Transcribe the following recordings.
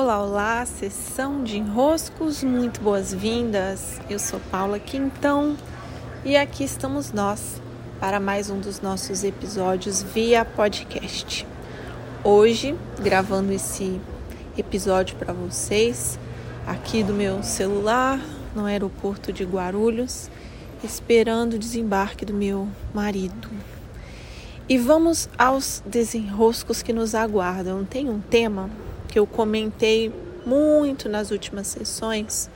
Olá, olá, sessão de enroscos, muito boas-vindas. Eu sou Paula Quintão e aqui estamos nós para mais um dos nossos episódios via podcast. Hoje, gravando esse episódio para vocês aqui do meu celular no aeroporto de Guarulhos, esperando o desembarque do meu marido. E vamos aos desenroscos que nos aguardam. Tem um tema que eu comentei muito nas últimas sessões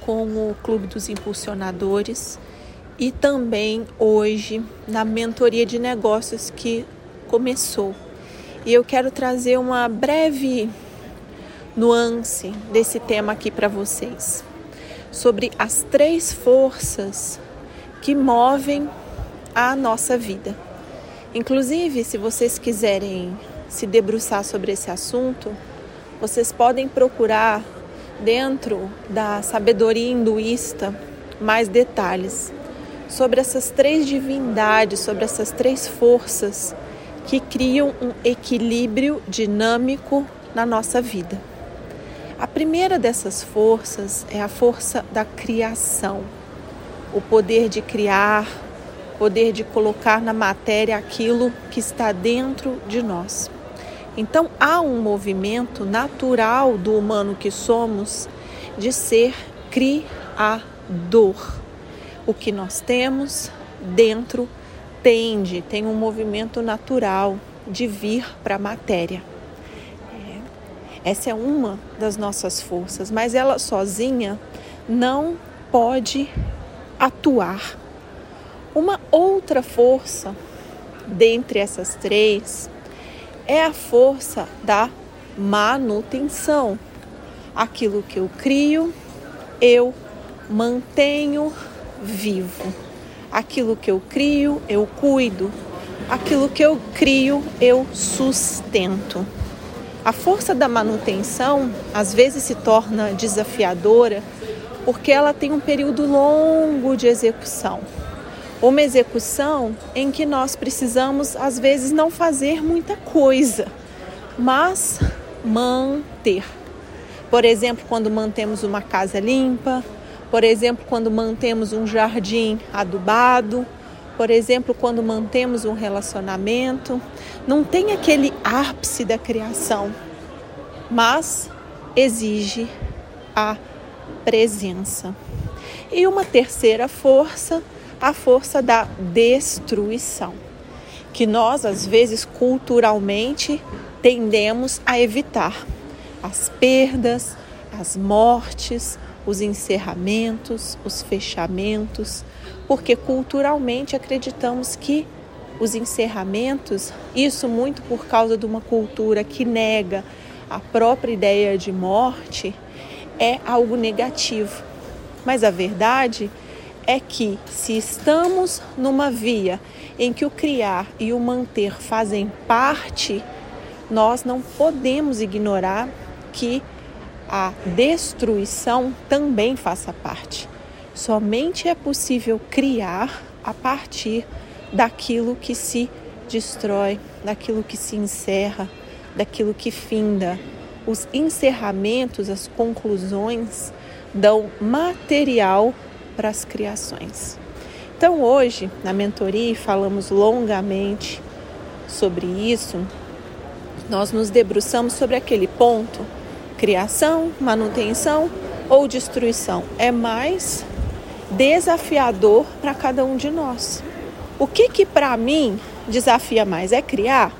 com o Clube dos Impulsionadores e também hoje na mentoria de negócios que começou. E eu quero trazer uma breve nuance desse tema aqui para vocês, sobre as três forças que movem a nossa vida. Inclusive, se vocês quiserem se debruçar sobre esse assunto, vocês podem procurar dentro da sabedoria hinduísta mais detalhes sobre essas três divindades, sobre essas três forças que criam um equilíbrio dinâmico na nossa vida. A primeira dessas forças é a força da criação, o poder de criar, poder de colocar na matéria aquilo que está dentro de nós. Então há um movimento natural do humano que somos de ser criador. O que nós temos dentro tende, tem um movimento natural de vir para a matéria. É, essa é uma das nossas forças, mas ela sozinha não pode atuar. Uma outra força dentre essas três é a força da manutenção. Aquilo que eu crio, eu mantenho vivo. Aquilo que eu crio, eu cuido. Aquilo que eu crio, eu sustento. A força da manutenção às vezes se torna desafiadora porque ela tem um período longo de execução uma execução em que nós precisamos, às vezes, não fazer muita coisa, mas manter. Por exemplo, quando mantemos uma casa limpa, por exemplo, quando mantemos um jardim adubado, por exemplo, quando mantemos um relacionamento, não tem aquele ápice da criação, mas exige a presença. E uma terceira força a força da destruição, que nós, às vezes, culturalmente tendemos a evitar. As perdas, as mortes, os encerramentos, os fechamentos, porque culturalmente acreditamos que os encerramentos, isso muito por causa de uma cultura que nega a própria ideia de morte, é algo negativo. Mas a verdade é que se estamos numa via em que o criar e o manter fazem parte, nós não podemos ignorar que a destruição também faça parte. Somente é possível criar a partir daquilo que se destrói, daquilo que se encerra, daquilo que finda. Os encerramentos, as conclusões dão material para as criações. Então, hoje, na mentoria, falamos longamente sobre isso. Nós nos debruçamos sobre aquele ponto: criação, manutenção ou destruição. É mais desafiador para cada um de nós. O que que para mim desafia mais é criar?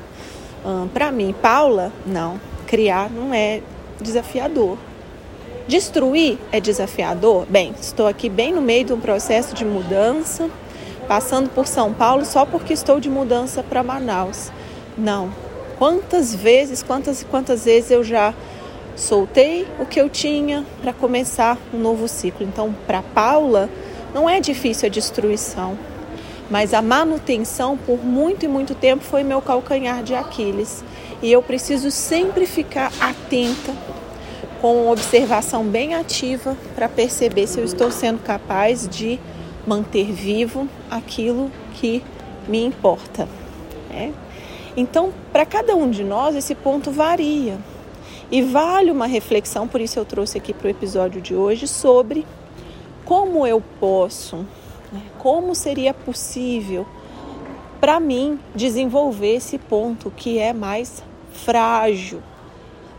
Hum, para mim, Paula, não. Criar não é desafiador. Destruir é desafiador? Bem, estou aqui bem no meio de um processo de mudança, passando por São Paulo só porque estou de mudança para Manaus. Não. Quantas vezes, quantas e quantas vezes eu já soltei o que eu tinha para começar um novo ciclo. Então, para Paula, não é difícil a destruição, mas a manutenção por muito e muito tempo foi meu calcanhar de Aquiles. E eu preciso sempre ficar atenta com observação bem ativa para perceber se eu estou sendo capaz de manter vivo aquilo que me importa. Né? Então, para cada um de nós, esse ponto varia. E vale uma reflexão, por isso eu trouxe aqui para o episódio de hoje, sobre como eu posso, né, como seria possível para mim desenvolver esse ponto que é mais frágil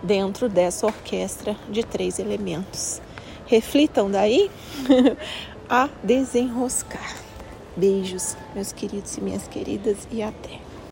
dentro dessa orquestra de três elementos. Reflitam daí a desenroscar. Beijos, meus queridos e minhas queridas, e até.